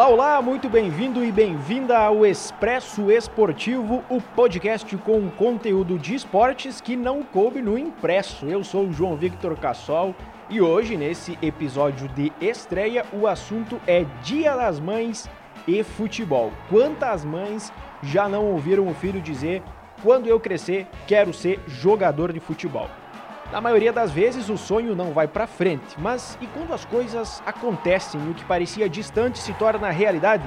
Olá, olá, muito bem-vindo e bem-vinda ao Expresso Esportivo, o podcast com conteúdo de esportes que não coube no impresso. Eu sou o João Victor Cassol e hoje, nesse episódio de estreia, o assunto é Dia das Mães e futebol. Quantas mães já não ouviram o filho dizer: quando eu crescer, quero ser jogador de futebol? Na maioria das vezes o sonho não vai para frente, mas e quando as coisas acontecem e o que parecia distante se torna realidade?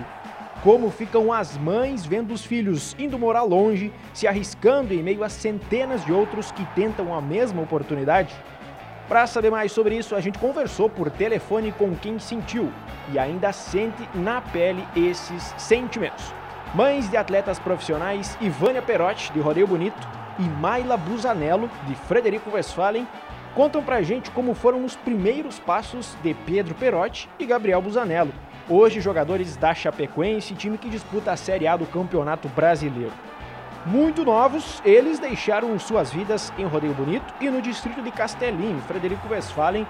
Como ficam as mães vendo os filhos indo morar longe, se arriscando em meio a centenas de outros que tentam a mesma oportunidade? Para saber mais sobre isso, a gente conversou por telefone com quem sentiu e ainda sente na pele esses sentimentos. Mães de atletas profissionais Ivânia Perotti, de Rodeio Bonito, e Maila Busanello, de Frederico Westphalen, contam pra gente como foram os primeiros passos de Pedro Perotti e Gabriel Busanello, hoje jogadores da Chapecoense, time que disputa a Série A do Campeonato Brasileiro. Muito novos, eles deixaram suas vidas em Rodeio Bonito e no distrito de Castelinho, Frederico Westphalen,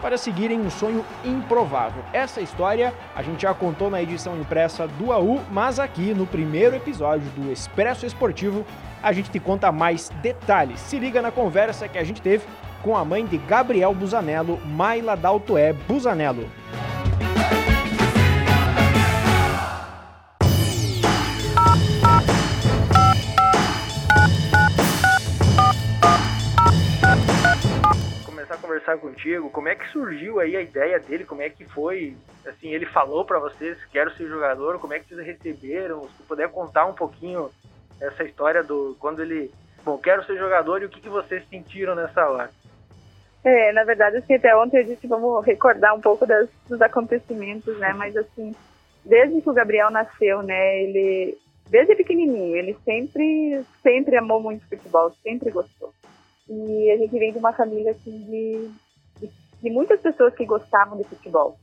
para seguirem um sonho improvável. Essa história a gente já contou na edição impressa do AU, mas aqui no primeiro episódio do Expresso Esportivo a gente te conta mais detalhes. Se liga na conversa que a gente teve com a mãe de Gabriel Busanello, Maila Daltoé Busanello. Conversar contigo, como é que surgiu aí a ideia dele, como é que foi, assim, ele falou para vocês, quero ser jogador, como é que vocês receberam, se puder contar um pouquinho essa história do quando ele, bom, quero ser jogador e o que, que vocês sentiram nessa hora? É, na verdade, assim, até ontem eu disse vamos recordar um pouco das, dos acontecimentos, né? Mas assim, desde que o Gabriel nasceu, né? Ele, desde pequenininho, ele sempre, sempre amou muito futebol, sempre gostou. E a gente vem de uma família assim de, de, de muitas pessoas que gostavam de futebol.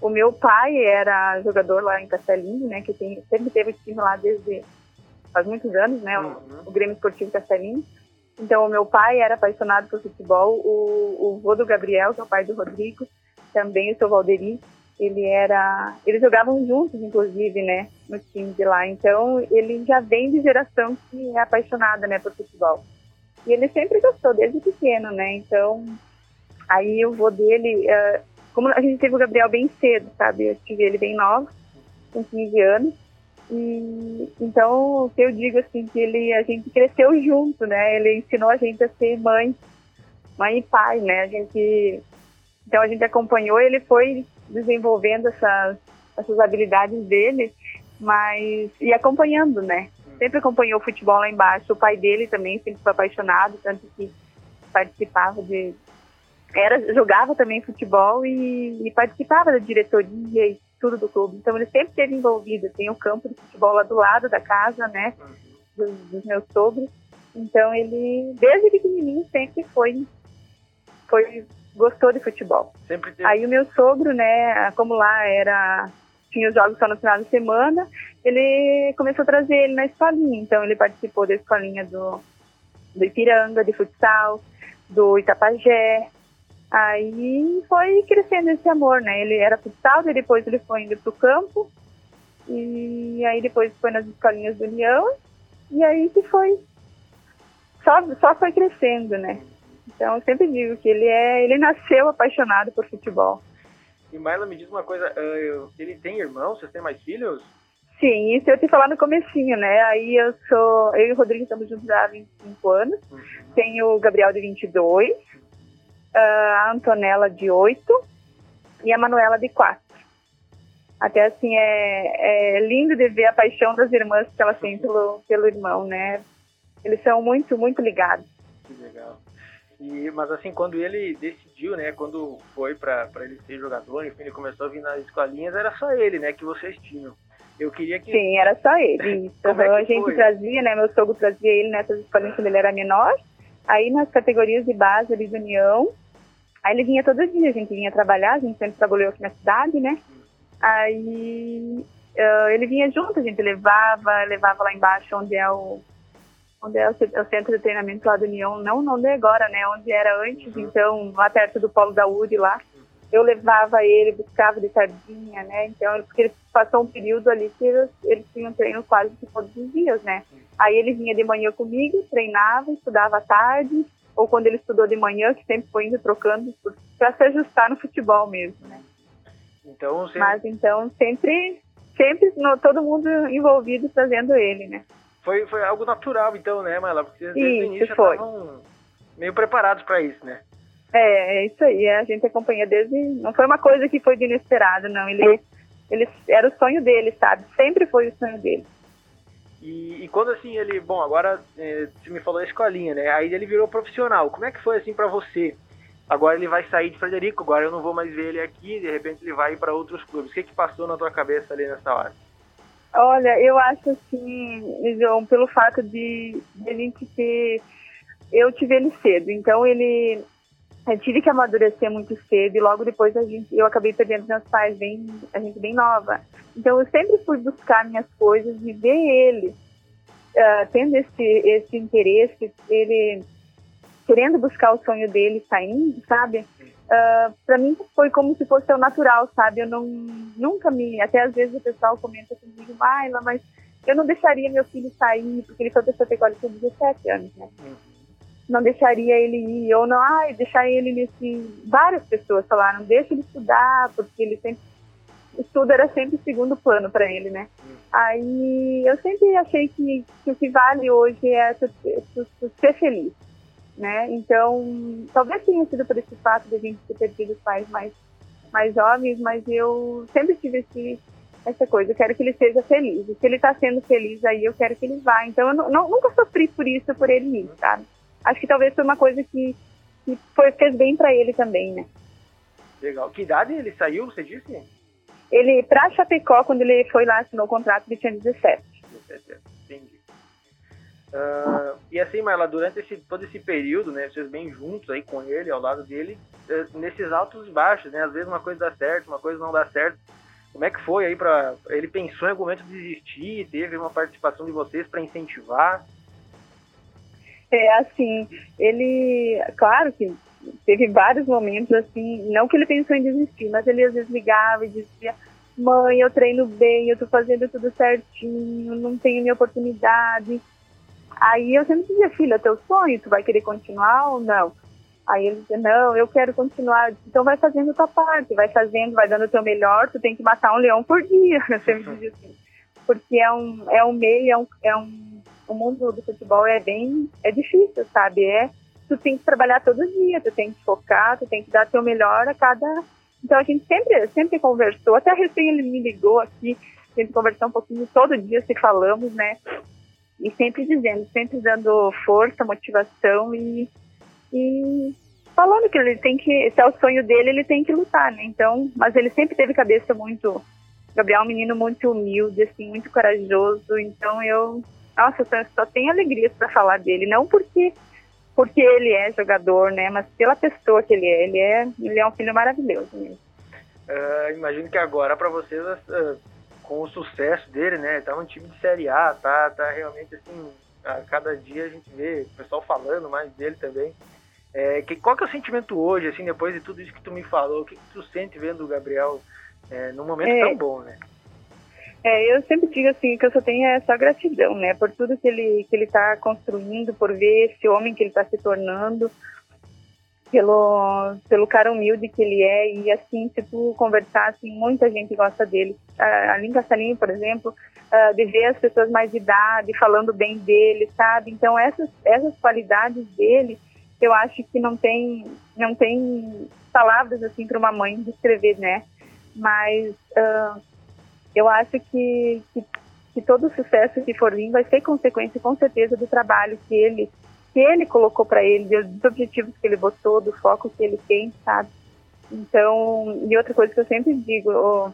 O meu pai era jogador lá em Castelinho, né? Que tem, sempre teve time lá desde faz muitos anos, né? Uhum. O, o, Grêmio Esportivo Castelinho. Então, o meu pai era apaixonado por futebol. O, o vô do Gabriel, que é o pai do Rodrigo, também o seu Valderi, ele era... Eles jogavam juntos, inclusive, né? No time de lá. Então, ele já vem de geração que é apaixonada, né? Por futebol. E ele sempre gostou, desde pequeno, né? Então, aí o vô dele... Uh, como a gente teve o Gabriel bem cedo, sabe? Eu tive ele bem novo, com 15 anos. E então o que eu digo assim que ele a gente cresceu junto, né? Ele ensinou a gente a ser mãe, mãe e pai, né? A gente então a gente acompanhou, ele foi desenvolvendo essas essas habilidades dele, mas e acompanhando, né? Sempre acompanhou o futebol lá embaixo. O pai dele também sempre foi apaixonado, tanto que participava de era jogava também futebol e, e participava da diretoria e tudo do clube. Então ele sempre esteve envolvido. Tem o campo de futebol lá do lado da casa, né? Dos, dos meus sogros. Então ele, desde pequenininho, sempre foi, foi gostou de futebol. Sempre teve. Aí o meu sogro, né? Como lá era tinha os jogos só no final de semana, ele começou a trazer ele na escolinha. Então ele participou da escolinha do, do Ipiranga, de futsal, do Itapajé, Aí foi crescendo esse amor, né? Ele era futsal, e depois ele foi indo pro campo, e aí depois foi nas escolinhas do União, e aí que foi. Só, só foi crescendo, né? Então eu sempre digo que ele é. Ele nasceu apaixonado por futebol. E Marla, me diz uma coisa, uh, ele tem irmãos? Vocês têm mais filhos? Sim, isso eu te falar no comecinho, né? Aí eu sou. Eu e o Rodrigo estamos juntos há 25 anos. Uhum. Tenho o Gabriel de 22 a Antonella de 8 e a Manuela de 4. Até assim, é, é lindo de ver a paixão das irmãs que elas têm pelo, pelo irmão, né? Eles são muito, muito ligados. Que legal. E, mas assim, quando ele decidiu, né, quando foi para ele ser jogador, enfim, ele começou a vir nas escolinhas, era só ele, né, que vocês tinham. Eu queria que... Sim, era só ele. Então, é a gente foi? trazia, né, meu sogro trazia ele nessas escolinhas quando ele era menor. Aí nas categorias de base ali do União, Aí ele vinha todo dia, a gente vinha trabalhar, a gente sempre trabalhou aqui na cidade, né? Aí uh, ele vinha junto, a gente levava, levava lá embaixo onde é o onde é o, o centro de treinamento lá do União, não onde é agora, né? Onde era antes, uhum. então lá perto do Polo da URI lá. Eu levava ele, buscava de tardinha, né? Então, porque ele passou um período ali que eles, eles tinham treino quase que todos os dias, né? Aí ele vinha de manhã comigo, treinava, estudava à tarde, ou quando ele estudou de manhã, que sempre foi indo trocando para se ajustar no futebol mesmo, né? Então, sempre... Mas então sempre, sempre no, todo mundo envolvido fazendo ele, né? Foi, foi algo natural, então, né, Mala? Porque desde isso, o início estavam meio preparados para isso, né? É, é isso aí. A gente acompanha desde. Não foi uma coisa que foi de inesperado, não. Ele, ele era o sonho dele, sabe? Sempre foi o sonho dele. E, e quando assim ele, bom, agora é, você me falou a escolinha, né? Aí ele virou profissional. Como é que foi assim para você? Agora ele vai sair de Frederico, agora eu não vou mais ver ele aqui, de repente ele vai para outros clubes. O que que passou na tua cabeça ali nessa hora? Olha, eu acho assim, João, pelo fato de, de a gente ter. Eu tive ele cedo, então ele. Eu tive que amadurecer muito cedo e logo depois a gente, eu acabei perdendo meus pais bem, a gente bem nova. Então eu sempre fui buscar minhas coisas e ver ele uh, tendo esse, esse interesse, ele querendo buscar o sonho dele saindo, sabe? Uh, ah, para mim foi como se fosse o natural, sabe? Eu não nunca me, até às vezes o pessoal comenta comigo, Maila, mas eu não deixaria meu filho sair, porque ele foi pessoa tem 17 anos, né? Uhum. Não deixaria ele ir, ou não, ai, deixar ele nesse. Várias pessoas falaram, deixa ele estudar, porque ele sempre estudo era sempre segundo plano para ele, né? Aí eu sempre achei que, que, o que vale hoje é ser feliz, né? Então, talvez tenha sido por esse fato de a gente ter perdido os pais mais, mais jovens, mas eu sempre tive esse, essa coisa, eu quero que ele seja feliz. E se ele está sendo feliz aí, eu quero que ele vá. Então, eu não, não, nunca sofri por isso, por ele ir, sabe? Acho que talvez foi uma coisa que, que foi, fez bem para ele também, né? Legal. Que idade ele saiu, você disse? Ele, para Chapecó, quando ele foi lá, assinou o contrato, ele tinha 17. 17, entendi. Uh, e assim, Marla, durante esse, todo esse período, né, vocês bem juntos aí com ele, ao lado dele, uh, nesses altos e baixos, né, às vezes uma coisa dá certo, uma coisa não dá certo. Como é que foi aí para ele pensou em algum momento desistir, teve uma participação de vocês para incentivar? É assim, ele, claro que teve vários momentos assim, não que ele pensou em desistir, mas ele às vezes ligava e dizia: Mãe, eu treino bem, eu tô fazendo tudo certinho, não tenho minha oportunidade. Aí eu sempre dizia: Filha, teu sonho, tu vai querer continuar ou não? Aí ele dizia: Não, eu quero continuar. Então vai fazendo tua parte, vai fazendo, vai dando o teu melhor, tu tem que matar um leão por dia. Eu sempre dizia assim. Porque é um, é um meio, é um, é um. O mundo do futebol é bem. É difícil, sabe? É tu tem que trabalhar todo dia, tu tem que focar, tu tem que dar teu melhor a cada. Então a gente sempre, sempre conversou, até recém ele me ligou aqui, a gente conversou um pouquinho, todo dia se falamos, né? E sempre dizendo, sempre dando força, motivação e, e falando que ele tem que, se é o sonho dele, ele tem que lutar, né? Então, mas ele sempre teve cabeça muito, Gabriel é um menino muito humilde, assim, muito corajoso, então eu, nossa, só, só tenho alegrias para falar dele, não porque porque ele é jogador, né? Mas pela pessoa que ele é, ele é, ele é um filho maravilhoso mesmo. Uh, imagino que agora para vocês, uh, com o sucesso dele, né? Tá um time de Série A, tá, tá realmente assim, a cada dia a gente vê o pessoal falando mais dele também. É, que, qual que é o sentimento hoje, assim, depois de tudo isso que tu me falou? O que, que tu sente vendo o Gabriel é, num momento é, tão bom, né? É, eu sempre digo assim que eu só tenho essa gratidão, né, por tudo que ele que ele está construindo, por ver esse homem que ele está se tornando, pelo pelo cara humilde que ele é e assim se tu conversar assim, muita gente gosta dele. A Aline Castelinho, por exemplo, uh, de ver as pessoas mais de idade falando bem dele, sabe? Então essas essas qualidades dele, eu acho que não tem não tem palavras assim para uma mãe descrever, né? Mas uh, eu acho que, que, que todo o sucesso for vir vai ser consequência, com certeza, do trabalho que ele, que ele colocou para ele, dos objetivos que ele botou, do foco que ele tem, sabe? Então, e outra coisa que eu sempre digo,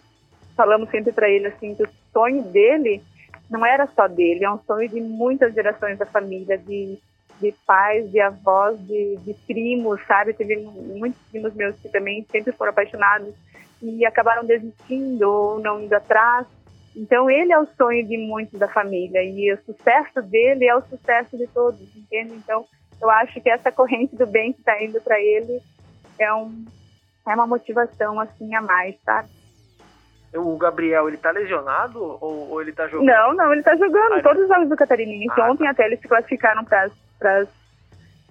falamos sempre para ele assim, que o sonho dele não era só dele, é um sonho de muitas gerações da família, de, de pais, de avós, de, de primos, sabe? Teve muitos primos meus que também sempre foram apaixonados e acabaram desistindo ou não indo atrás. Então ele é o sonho de muitos da família e o sucesso dele é o sucesso de todos, entende? Então eu acho que essa corrente do bem que está indo para ele é um é uma motivação assim a mais, sabe? O Gabriel, ele tá lesionado ou, ou ele tá jogando? Não, não, ele tá jogando ah, todos os jogos do Catarinense. Ah, Ontem tá. até eles se classificaram para as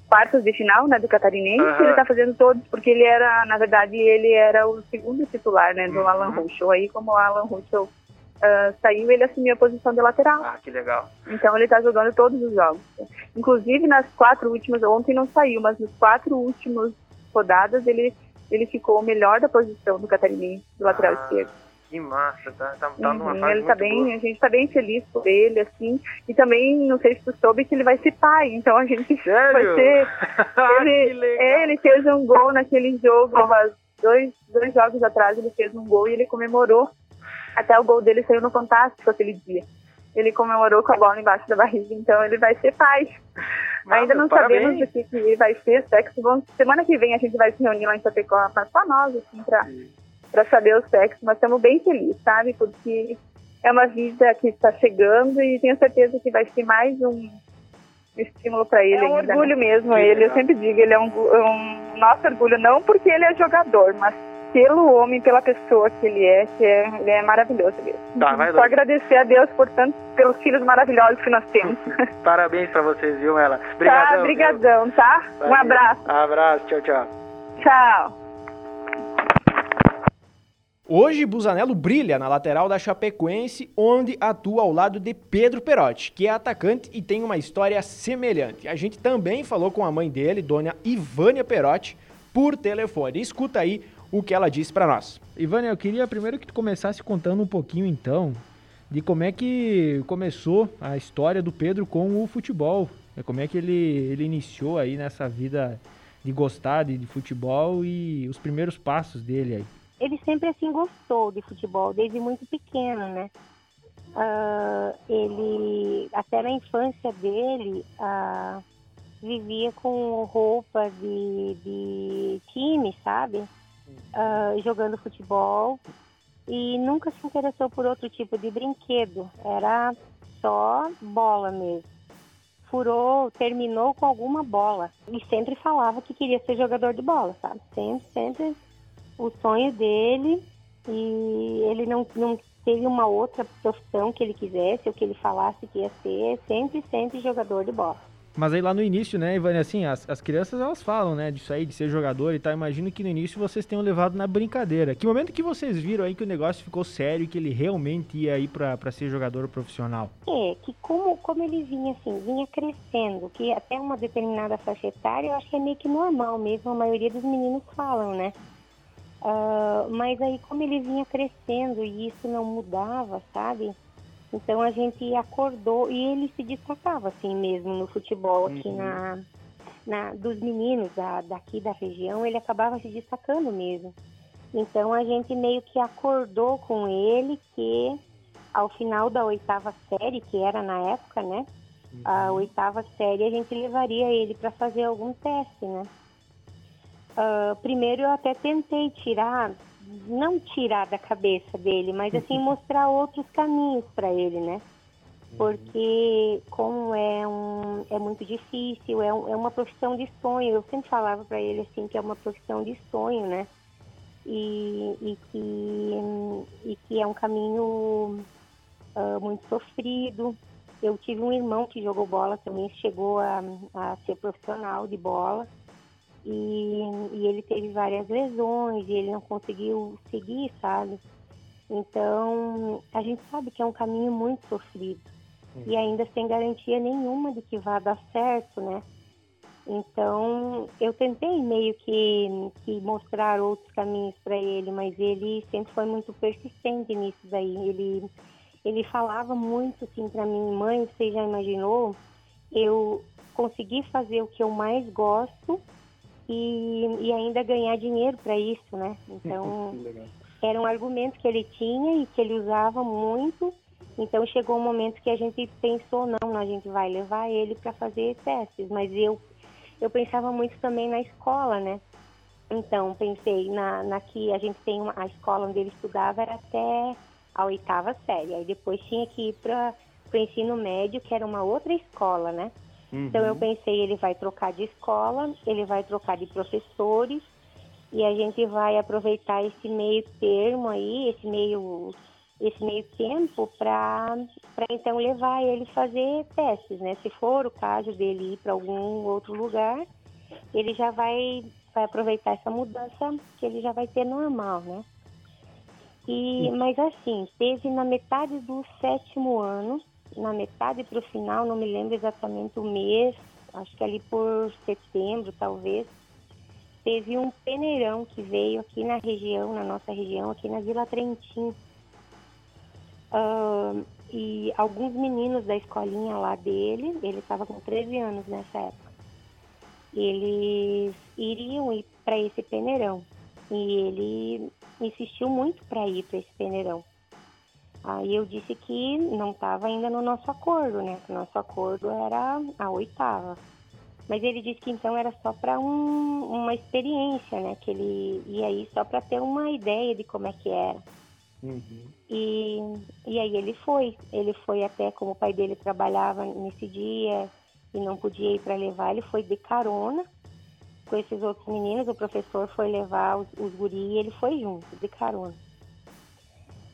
quartas de final, né, do Catarinense. Uhum. Ele tá fazendo todos, porque ele era, na verdade, ele era o segundo titular, né, do uhum. Alan Ruschel. Aí, como o Alan Ruschel uh, saiu, ele assumiu a posição de lateral. Ah, que legal. Então ele tá jogando todos os jogos. Inclusive, nas quatro últimas, ontem não saiu, mas nas quatro últimas rodadas, ele, ele ficou o melhor da posição do Catarinense, do lateral ah. esquerdo. Que massa, tá, tá, tá numa uhum, fase ele tá bem, boa. A gente tá bem feliz por ele, assim. E também, não sei se tu soube que ele vai ser pai, então a gente Sério? vai ser. ele, é, ele fez um gol naquele jogo, dois, dois jogos atrás ele fez um gol e ele comemorou. Até o gol dele saiu no Fantástico aquele dia. Ele comemorou com a bola embaixo da barriga, então ele vai ser pai. Massa, Ainda não parabéns. sabemos o que, que vai ser, sexo. Semana que vem a gente vai se reunir lá em Chapecó, mas só nós, assim, pra. Para saber o sexo, mas estamos bem felizes, sabe? Porque é uma vida que está chegando e tenho certeza que vai ser mais um estímulo para ele. É um ainda, orgulho né? mesmo, ele, eu sempre digo, ele é um, um nosso orgulho, não porque ele é jogador, mas pelo homem, pela pessoa que ele é, que é, ele é maravilhoso mesmo. Tá, vai Só agradecer a Deus por tanto, pelos filhos maravilhosos que nós temos. Parabéns para vocês, viu, ela? Obrigadão, tá, brigadão, tá? Um abraço. Abraço, tchau, tchau. Tchau. Hoje, Busanello brilha na lateral da Chapecoense, onde atua ao lado de Pedro Perotti, que é atacante e tem uma história semelhante. A gente também falou com a mãe dele, dona Ivânia Perotti, por telefone. Escuta aí o que ela disse para nós. Ivânia, eu queria primeiro que tu começasse contando um pouquinho então de como é que começou a história do Pedro com o futebol. Como é que ele, ele iniciou aí nessa vida de gostar de, de futebol e os primeiros passos dele aí ele sempre assim gostou de futebol, desde muito pequeno, né? Uh, ele, até na infância dele, uh, vivia com roupa de, de time, sabe? Uh, jogando futebol e nunca se interessou por outro tipo de brinquedo, era só bola mesmo. Furou, terminou com alguma bola e sempre falava que queria ser jogador de bola, sabe? Sempre, sempre o sonho dele e ele não, não teve uma outra profissão que ele quisesse ou que ele falasse que ia ser, sempre, sempre jogador de bola. Mas aí lá no início, né, Ivane, assim, as, as crianças elas falam, né, disso aí, de ser jogador e tal. Imagino que no início vocês tenham levado na brincadeira. Que momento que vocês viram aí que o negócio ficou sério e que ele realmente ia ir para ser jogador profissional? É, que como, como ele vinha assim, vinha crescendo, que até uma determinada faixa etária, eu acho que é meio que normal mesmo, a maioria dos meninos falam, né? Uh, mas aí como ele vinha crescendo e isso não mudava, sabe? Então a gente acordou e ele se destacava assim mesmo no futebol aqui uhum. na, na, dos meninos da, daqui da região, ele acabava se destacando mesmo. Então a gente meio que acordou com ele que ao final da oitava série, que era na época, né? Uhum. A oitava série a gente levaria ele para fazer algum teste, né? Uh, primeiro eu até tentei tirar, não tirar da cabeça dele, mas assim mostrar outros caminhos para ele, né? Porque como é um é muito difícil, é, um, é uma profissão de sonho. Eu sempre falava para ele assim que é uma profissão de sonho, né? E, e que e que é um caminho uh, muito sofrido. Eu tive um irmão que jogou bola também, chegou a, a ser profissional de bola e, e ele teve várias lesões e ele não conseguiu seguir, sabe? Então, a gente sabe que é um caminho muito sofrido e ainda sem garantia nenhuma de que vá dar certo, né? Então, eu tentei meio que, que mostrar outros caminhos para ele, mas ele sempre foi muito persistente nisso daí. Ele, ele falava muito assim para mim, mãe, você já imaginou? Eu consegui fazer o que eu mais gosto e, e ainda ganhar dinheiro para isso, né? Então, era um argumento que ele tinha e que ele usava muito. Então, chegou um momento que a gente pensou, não, a gente vai levar ele para fazer testes. Mas eu, eu pensava muito também na escola, né? Então, pensei na, na que a gente tem uma, a escola onde ele estudava era até a oitava série. Aí depois tinha que ir para o ensino médio, que era uma outra escola, né? Uhum. Então eu pensei, ele vai trocar de escola, ele vai trocar de professores e a gente vai aproveitar esse meio termo aí, esse meio esse meio tempo para então levar ele fazer testes, né? Se for o caso dele ir para algum outro lugar, ele já vai, vai aproveitar essa mudança que ele já vai ter normal, né? E, mas assim, teve na metade do sétimo ano, na metade para o final, não me lembro exatamente o mês, acho que ali por setembro talvez, teve um peneirão que veio aqui na região, na nossa região, aqui na Vila Trentim. Uh, e alguns meninos da escolinha lá dele, ele estava com 13 anos nessa época, eles iriam ir para esse peneirão. E ele insistiu muito para ir para esse peneirão. Aí eu disse que não estava ainda no nosso acordo, né? Que o nosso acordo era a oitava. Mas ele disse que então era só para um, uma experiência, né? Que ele ia aí só para ter uma ideia de como é que era. Uhum. E, e aí ele foi. Ele foi até como o pai dele trabalhava nesse dia e não podia ir para levar, ele foi de carona com esses outros meninos. O professor foi levar os, os guri e ele foi junto, de carona.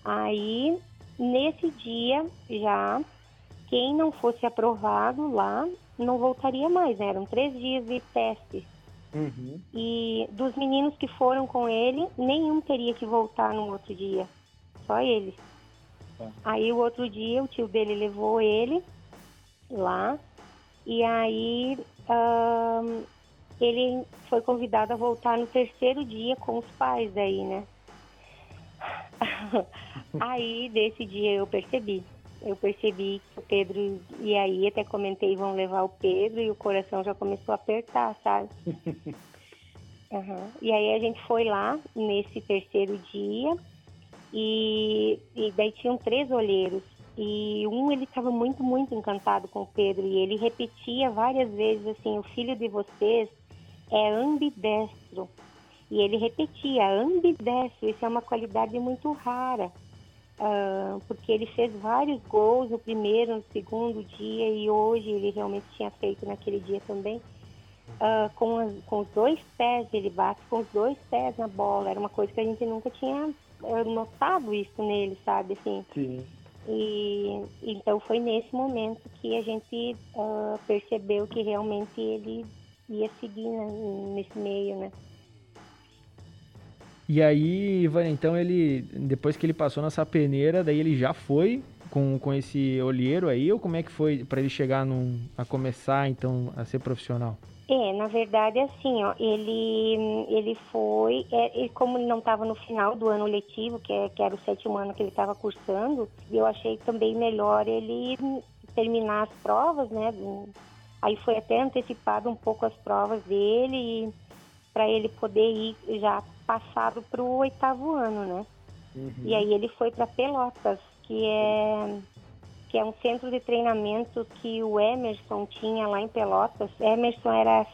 Aí, nesse dia, já, quem não fosse aprovado lá não voltaria mais, né? Eram três dias de teste. Uhum. E dos meninos que foram com ele, nenhum teria que voltar no outro dia. Só ele. Tá. Aí o outro dia o tio dele levou ele lá. E aí ele foi convidado a voltar no terceiro dia com os pais daí, né? aí desse dia eu percebi. Eu percebi que o Pedro, e aí até comentei, vão levar o Pedro e o coração já começou a apertar, sabe? Uhum. E aí a gente foi lá nesse terceiro dia e, e daí tinham três olheiros. E um ele estava muito, muito encantado com o Pedro e ele repetia várias vezes assim: o filho de vocês é ambidestro. E ele repetia: ambidestro, isso é uma qualidade muito rara. Uh, porque ele fez vários gols no primeiro, no segundo dia e hoje ele realmente tinha feito naquele dia também. Uh, com, as, com os dois pés, ele bate com os dois pés na bola. Era uma coisa que a gente nunca tinha uh, notado isso nele, sabe? Assim. Sim. E então foi nesse momento que a gente uh, percebeu que realmente ele ia seguir né, nesse meio, né? E aí, então ele, depois que ele passou nessa peneira, daí ele já foi com, com esse olheiro aí, ou como é que foi para ele chegar num, a começar, então, a ser profissional? É, na verdade, assim, ó, ele, ele foi, é, como ele não estava no final do ano letivo, que, é, que era o sétimo ano que ele estava cursando, eu achei também melhor ele terminar as provas, né? Aí foi até antecipado um pouco as provas dele para ele poder ir já passado para o oitavo ano, né? Uhum. E aí ele foi para Pelotas, que é que é um centro de treinamento que o Emerson tinha lá em Pelotas. Emerson era a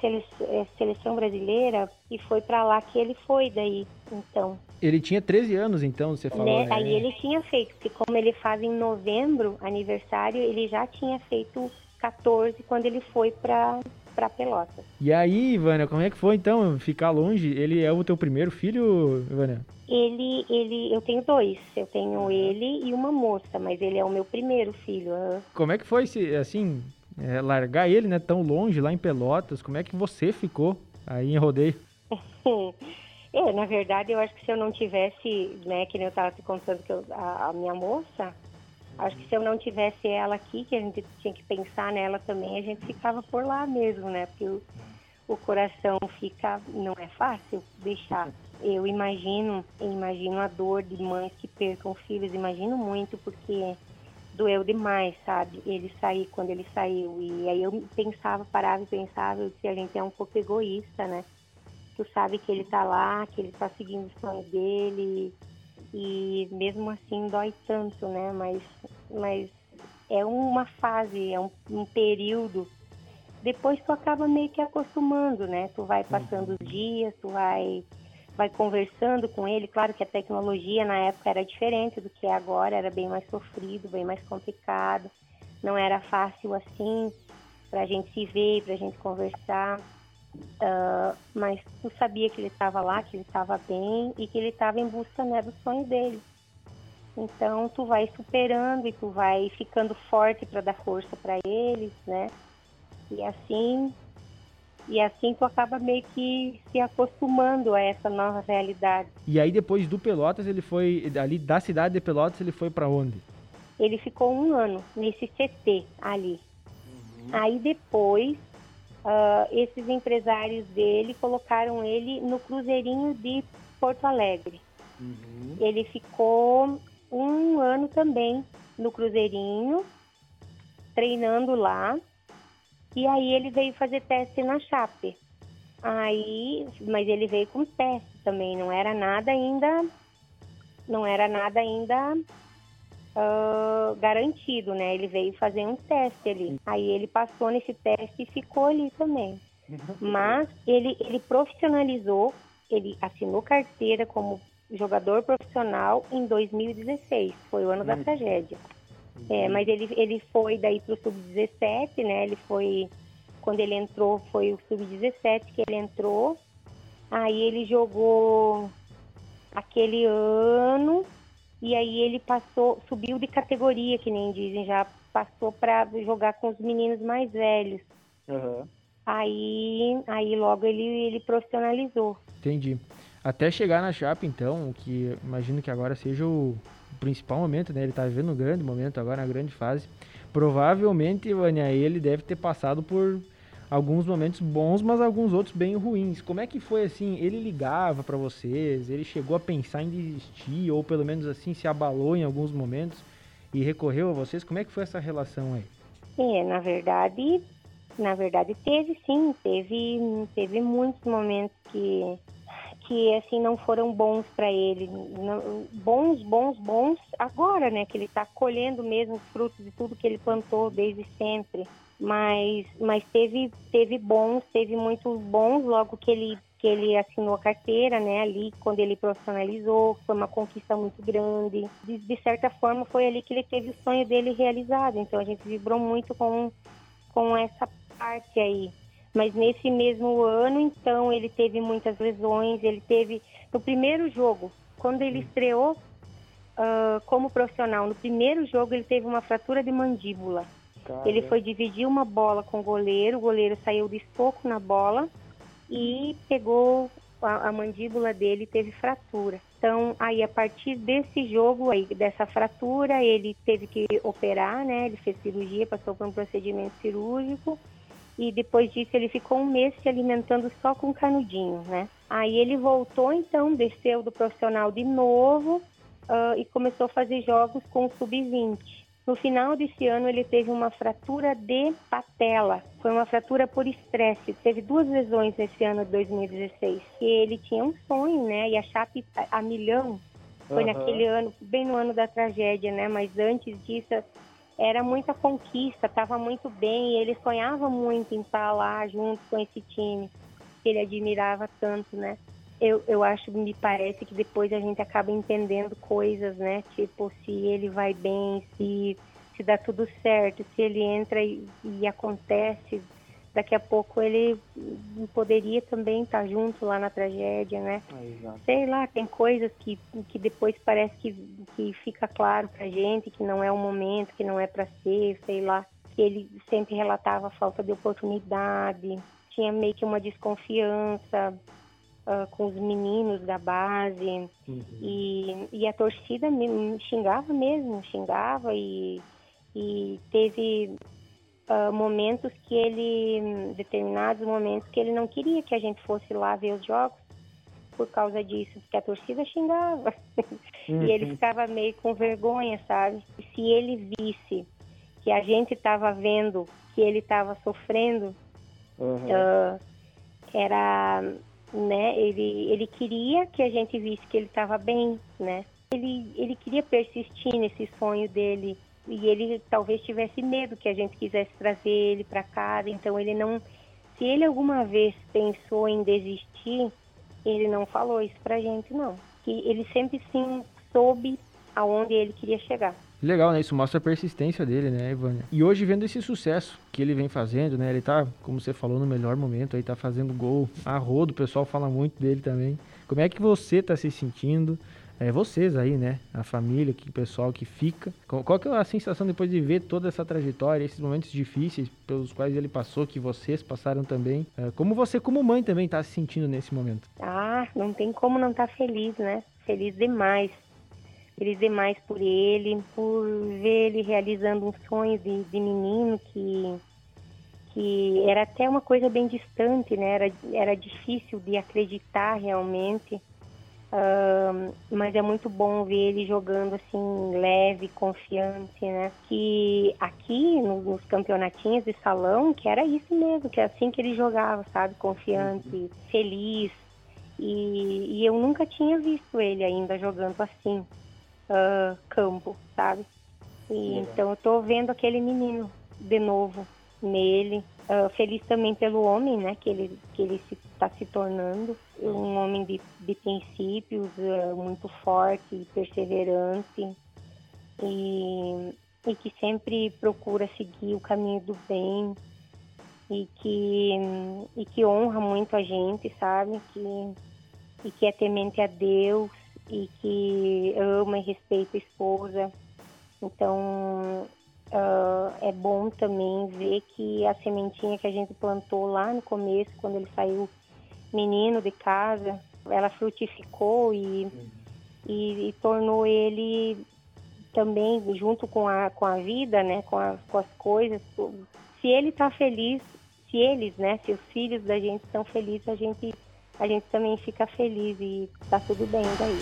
é, seleção brasileira e foi para lá que ele foi daí, então. Ele tinha 13 anos, então, você falou. Né? né? Aí ele tinha feito, porque como ele faz em novembro aniversário, ele já tinha feito 14 quando ele foi para para Pelotas. E aí, Ivana, como é que foi então ficar longe? Ele é o teu primeiro filho, Ivana? Ele, ele, eu tenho dois. Eu tenho ele e uma moça, mas ele é o meu primeiro filho. Como é que foi, assim, é, largar ele, né, tão longe lá em Pelotas? Como é que você ficou aí em rodeio? é, na verdade, eu acho que se eu não tivesse, né, que nem eu estava te contando que eu, a, a minha moça, Acho que se eu não tivesse ela aqui, que a gente tinha que pensar nela também, a gente ficava por lá mesmo, né? Porque o, o coração fica, não é fácil deixar. Eu imagino, imagino a dor de mães que percam filhos, imagino muito, porque doeu demais, sabe? Ele sair quando ele saiu. E aí eu pensava, parava e pensava, se a gente é um pouco egoísta, né? Tu sabe que ele tá lá, que ele tá seguindo o sonho dele, mesmo assim dói tanto, né? Mas, mas é uma fase, é um, um período. Depois tu acaba meio que acostumando, né? Tu vai passando os dias, tu vai vai conversando com ele. Claro que a tecnologia na época era diferente do que é agora, era bem mais sofrido, bem mais complicado. Não era fácil assim para a gente se ver, para a gente conversar. Uh, mas tu sabia que ele estava lá, que ele estava bem e que ele estava em busca né, do sonho dele. Então tu vai superando e tu vai ficando forte para dar força para eles, né? E assim e assim tu acaba meio que se acostumando a essa nova realidade. E aí depois do Pelotas ele foi ali da cidade de Pelotas ele foi para onde? Ele ficou um ano nesse CT ali. Uhum. Aí depois uh, esses empresários dele colocaram ele no cruzeirinho de Porto Alegre. Uhum. Ele ficou um ano também no cruzeirinho treinando lá e aí ele veio fazer teste na Chape. Aí, mas ele veio com teste também, não era nada ainda, não era nada ainda uh, garantido, né? Ele veio fazer um teste ali. Aí ele passou nesse teste e ficou ali também. Mas ele, ele profissionalizou, ele assinou carteira como jogador profissional em 2016, foi o ano da hum. tragédia. É, mas ele, ele foi daí para o sub-17, né? Ele foi quando ele entrou foi o sub-17 que ele entrou. Aí ele jogou aquele ano e aí ele passou, subiu de categoria, que nem dizem, já passou para jogar com os meninos mais velhos. Uhum. Aí, aí logo ele, ele profissionalizou. Entendi. Até chegar na Chape, então, que imagino que agora seja o principal momento, né? Ele tá vivendo um grande momento agora, na grande fase. Provavelmente, Vânia, ele deve ter passado por alguns momentos bons, mas alguns outros bem ruins. Como é que foi assim? Ele ligava para vocês? Ele chegou a pensar em desistir ou pelo menos assim se abalou em alguns momentos e recorreu a vocês? Como é que foi essa relação aí? É, na verdade, na verdade teve sim, teve teve muitos momentos que que assim não foram bons para ele, bons, bons, bons agora, né, que ele está colhendo mesmo os frutos de tudo que ele plantou desde sempre. Mas, mas teve, teve bons, teve muitos bons logo que ele que ele assinou a carteira, né, ali quando ele profissionalizou, foi uma conquista muito grande. De, de, certa forma foi ali que ele teve o sonho dele realizado. Então a gente vibrou muito com com essa parte aí. Mas nesse mesmo ano, então, ele teve muitas lesões. Ele teve, no primeiro jogo, quando ele estreou uh, como profissional, no primeiro jogo ele teve uma fratura de mandíbula. Ele foi dividir uma bola com o goleiro, o goleiro saiu de soco na bola e pegou a, a mandíbula dele teve fratura. Então, aí a partir desse jogo aí, dessa fratura, ele teve que operar, né? Ele fez cirurgia, passou por um procedimento cirúrgico e depois disso ele ficou um mês se alimentando só com canudinho, né? Aí ele voltou então, desceu do profissional de novo uh, e começou a fazer jogos com o sub-20. No final desse ano ele teve uma fratura de patela, foi uma fratura por estresse. Teve duas lesões nesse ano de 2016. E ele tinha um sonho, né? E a Chape a milhão foi uhum. naquele ano, bem no ano da tragédia, né? Mas antes disso era muita conquista, estava muito bem e ele sonhava muito em estar lá junto com esse time que ele admirava tanto, né? Eu, eu acho, me parece que depois a gente acaba entendendo coisas, né? Tipo, se ele vai bem, se, se dá tudo certo, se ele entra e, e acontece daqui a pouco ele poderia também estar junto lá na tragédia, né? Ah, sei lá, tem coisas que, que depois parece que, que fica claro pra gente que não é o momento, que não é para ser, sei lá. Que ele sempre relatava a falta de oportunidade, tinha meio que uma desconfiança uh, com os meninos da base. Uhum. E, e a torcida me xingava mesmo, xingava e, e teve uh, momentos que ele, determinados momentos que ele não queria que a gente fosse lá ver os jogos por causa disso, porque a torcida xingava uhum. e ele uhum. ficava meio com vergonha, sabe? E se ele visse que a gente estava vendo que ele estava sofrendo, uhum. uh, era, né? Ele ele queria que a gente visse que ele estava bem, né? Ele ele queria persistir nesse sonho dele e ele talvez tivesse medo que a gente quisesse trazer ele para casa, então ele não se ele alguma vez pensou em desistir, ele não falou isso pra gente não. Que ele sempre sim soube aonde ele queria chegar. Legal, né? Isso mostra a persistência dele, né, Ivânia? E hoje, vendo esse sucesso que ele vem fazendo, né? Ele tá, como você falou, no melhor momento, aí tá fazendo gol a rodo, o pessoal fala muito dele também. Como é que você tá se sentindo? É, vocês aí, né? A família, que, o pessoal que fica. Qual que é a sensação depois de ver toda essa trajetória, esses momentos difíceis pelos quais ele passou, que vocês passaram também? É, como você, como mãe, também tá se sentindo nesse momento? Ah, não tem como não estar tá feliz, né? Feliz demais feliz demais por ele, por ver ele realizando um sonho de, de menino que, que era até uma coisa bem distante, né? Era, era difícil de acreditar realmente. Uh, mas é muito bom ver ele jogando assim leve, confiante, né? Que aqui no, nos campeonatinhos de salão, que era isso mesmo, que é assim que ele jogava, sabe? Confiante, uhum. feliz. E, e eu nunca tinha visto ele ainda jogando assim uh, campo, sabe? E, então eu tô vendo aquele menino de novo nele, uh, feliz também pelo homem, né? Que ele que ele está se, se, tornando um homem de, de princípios, uh, muito forte, perseverante e, e que sempre procura seguir o caminho do bem e que e que honra muito a gente, sabe? Que e que é temente a Deus e que ama e respeita a esposa. Então uh, é bom também ver que a sementinha que a gente plantou lá no começo, quando ele saiu menino de casa, ela frutificou e, e, e tornou ele também junto com a, com a vida, né, com, a, com as coisas. Se ele está feliz, se eles, né, se os filhos da gente estão felizes, a gente a gente também fica feliz e tá tudo bem daí.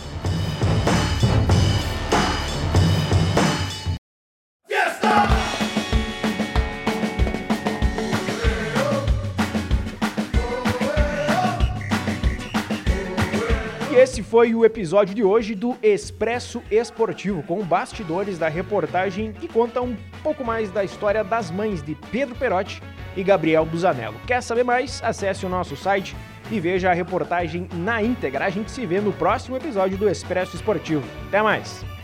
Esse foi o episódio de hoje do Expresso Esportivo, com bastidores da reportagem que conta um pouco mais da história das mães de Pedro Perotti e Gabriel Busanello. Quer saber mais? Acesse o nosso site e veja a reportagem na íntegra. A gente se vê no próximo episódio do Expresso Esportivo. Até mais!